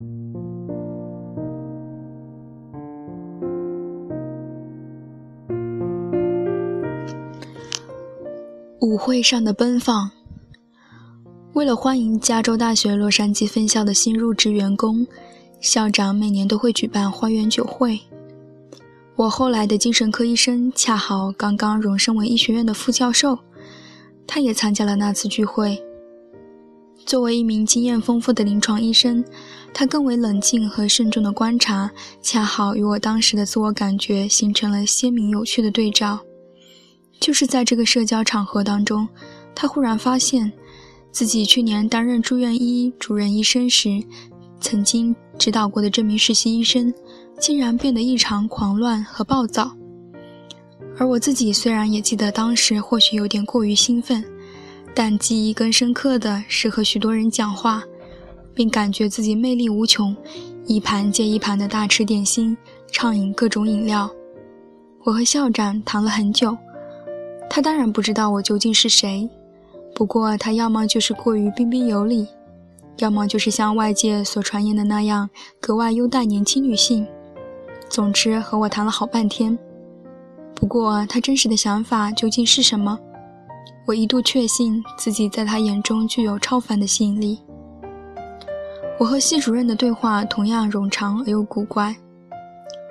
舞会上的奔放。为了欢迎加州大学洛杉矶分校的新入职员工，校长每年都会举办花园酒会。我后来的精神科医生恰好刚刚荣升为医学院的副教授，他也参加了那次聚会。作为一名经验丰富的临床医生，他更为冷静和慎重的观察，恰好与我当时的自我感觉形成了鲜明有趣的对照。就是在这个社交场合当中，他忽然发现，自己去年担任住院医主任医生时，曾经指导过的这名实习医生。竟然变得异常狂乱和暴躁，而我自己虽然也记得当时或许有点过于兴奋，但记忆更深刻的是和许多人讲话，并感觉自己魅力无穷，一盘接一盘的大吃点心，畅饮各种饮料。我和校长谈了很久，他当然不知道我究竟是谁，不过他要么就是过于彬彬有礼，要么就是像外界所传言的那样格外优待年轻女性。总之，和我谈了好半天。不过，他真实的想法究竟是什么？我一度确信自己在他眼中具有超凡的吸引力。我和系主任的对话同样冗长而又古怪。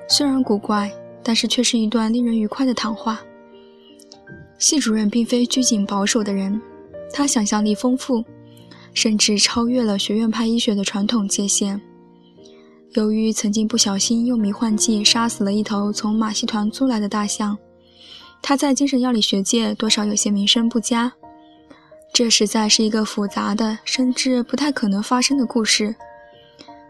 虽然古怪，但是却是一段令人愉快的谈话。系主任并非拘谨保守的人，他想象力丰富，甚至超越了学院派医学的传统界限。由于曾经不小心用迷幻剂杀死了一头从马戏团租来的大象，他在精神药理学界多少有些名声不佳。这实在是一个复杂的，甚至不太可能发生的故事。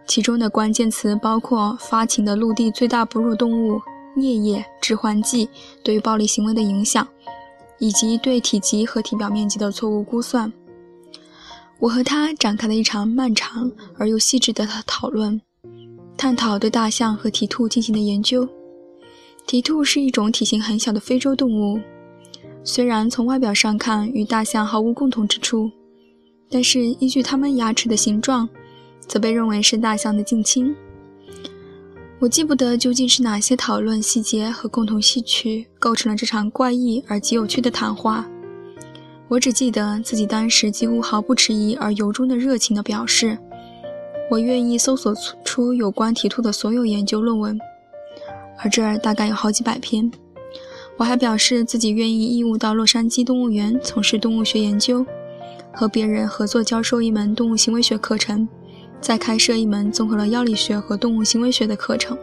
其中的关键词包括发情的陆地最大哺乳动物、颞叶、致幻剂对于暴力行为的影响，以及对体积和体表面积的错误估算。我和他展开了一场漫长而又细致的讨论。探讨对大象和蹄兔进行的研究。蹄兔是一种体型很小的非洲动物，虽然从外表上看与大象毫无共同之处，但是依据它们牙齿的形状，则被认为是大象的近亲。我记不得究竟是哪些讨论细节和共同戏曲构成了这场怪异而极有趣的谈话。我只记得自己当时几乎毫不迟疑而由衷的热情地表示。我愿意搜索出有关蹄兔的所有研究论文，而这儿大概有好几百篇。我还表示自己愿意义务到洛杉矶动物园从事动物学研究，和别人合作教授一门动物行为学课程，再开设一门综合了药理学和动物行为学的课程。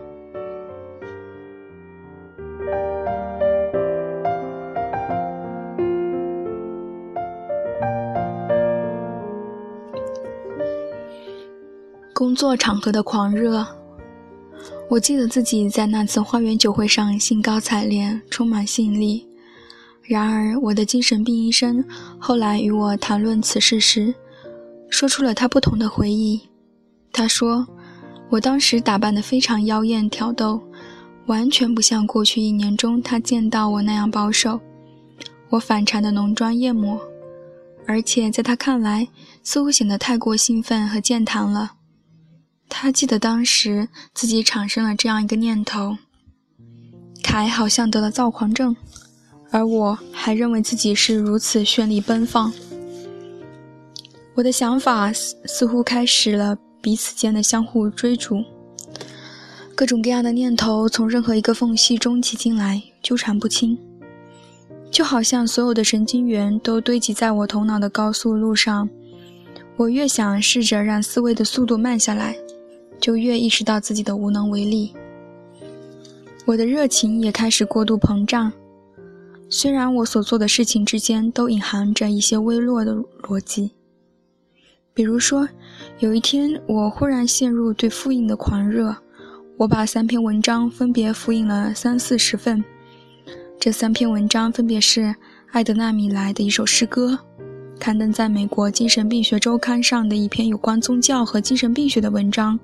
工作场合的狂热，我记得自己在那次花园酒会上兴高采烈，充满吸引力。然而，我的精神病医生后来与我谈论此事时，说出了他不同的回忆。他说，我当时打扮得非常妖艳挑逗，完全不像过去一年中他见到我那样保守。我反常的浓妆艳抹，而且在他看来，似乎显得太过兴奋和健谈了。他记得当时自己产生了这样一个念头：凯好像得了躁狂症，而我还认为自己是如此绚丽奔放。我的想法似乎开始了彼此间的相互追逐，各种各样的念头从任何一个缝隙中挤进来，纠缠不清，就好像所有的神经元都堆积在我头脑的高速路上。我越想试着让思维的速度慢下来。就越意识到自己的无能为力，我的热情也开始过度膨胀。虽然我所做的事情之间都隐含着一些微弱的逻辑，比如说，有一天我忽然陷入对复印的狂热，我把三篇文章分别复印了三四十份。这三篇文章分别是艾德纳米莱的一首诗歌。刊登在美国精神病学周刊上的一篇有关宗教和精神病学的文章，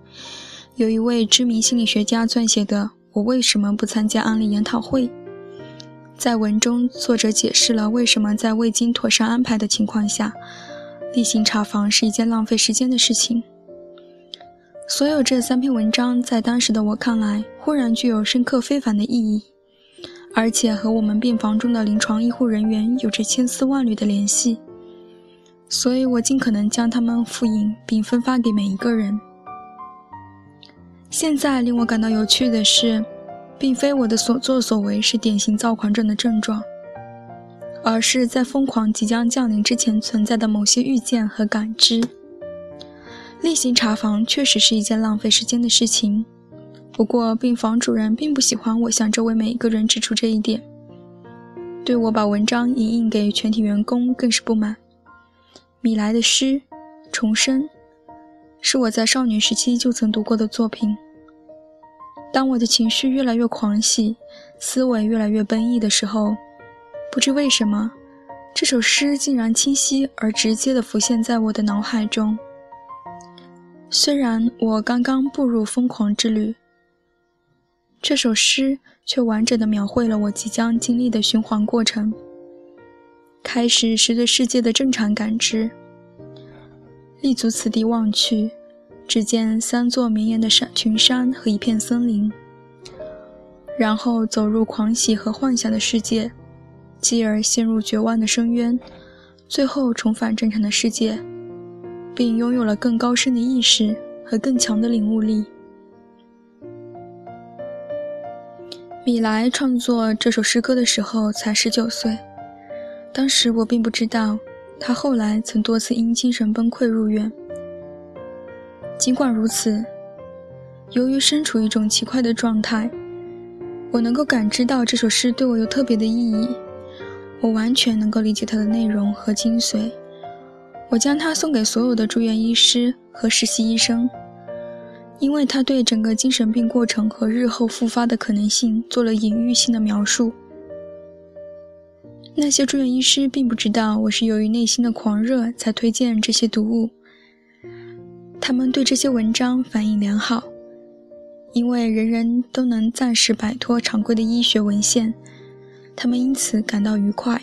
有一位知名心理学家撰写的《我为什么不参加案例研讨会》。在文中，作者解释了为什么在未经妥善安排的情况下，例行查房是一件浪费时间的事情。所有这三篇文章在当时的我看来，忽然具有深刻非凡的意义，而且和我们病房中的临床医护人员有着千丝万缕的联系，所以我尽可能将它们复印并分发给每一个人。现在令我感到有趣的是，并非我的所作所为是典型躁狂症的症状，而是在疯狂即将降临之前存在的某些预见和感知。例行查房确实是一件浪费时间的事情，不过病房主任并不喜欢我向周围每一个人指出这一点，对我把文章影印给全体员工更是不满。米莱的诗《重生》是我在少女时期就曾读过的作品。当我的情绪越来越狂喜，思维越来越奔逸的时候，不知为什么，这首诗竟然清晰而直接地浮现在我的脑海中。虽然我刚刚步入疯狂之旅，这首诗却完整的描绘了我即将经历的循环过程。开始是对世界的正常感知，立足此地望去，只见三座绵延的山群山和一片森林。然后走入狂喜和幻想的世界，继而陷入绝望的深渊，最后重返正常的世界。并拥有了更高深的意识和更强的领悟力。米莱创作这首诗歌的时候才十九岁，当时我并不知道，他后来曾多次因精神崩溃入院。尽管如此，由于身处一种奇怪的状态，我能够感知到这首诗对我有特别的意义，我完全能够理解它的内容和精髓。我将它送给所有的住院医师和实习医生，因为他对整个精神病过程和日后复发的可能性做了隐喻性的描述。那些住院医师并不知道我是由于内心的狂热才推荐这些读物，他们对这些文章反应良好，因为人人都能暂时摆脱常规的医学文献，他们因此感到愉快。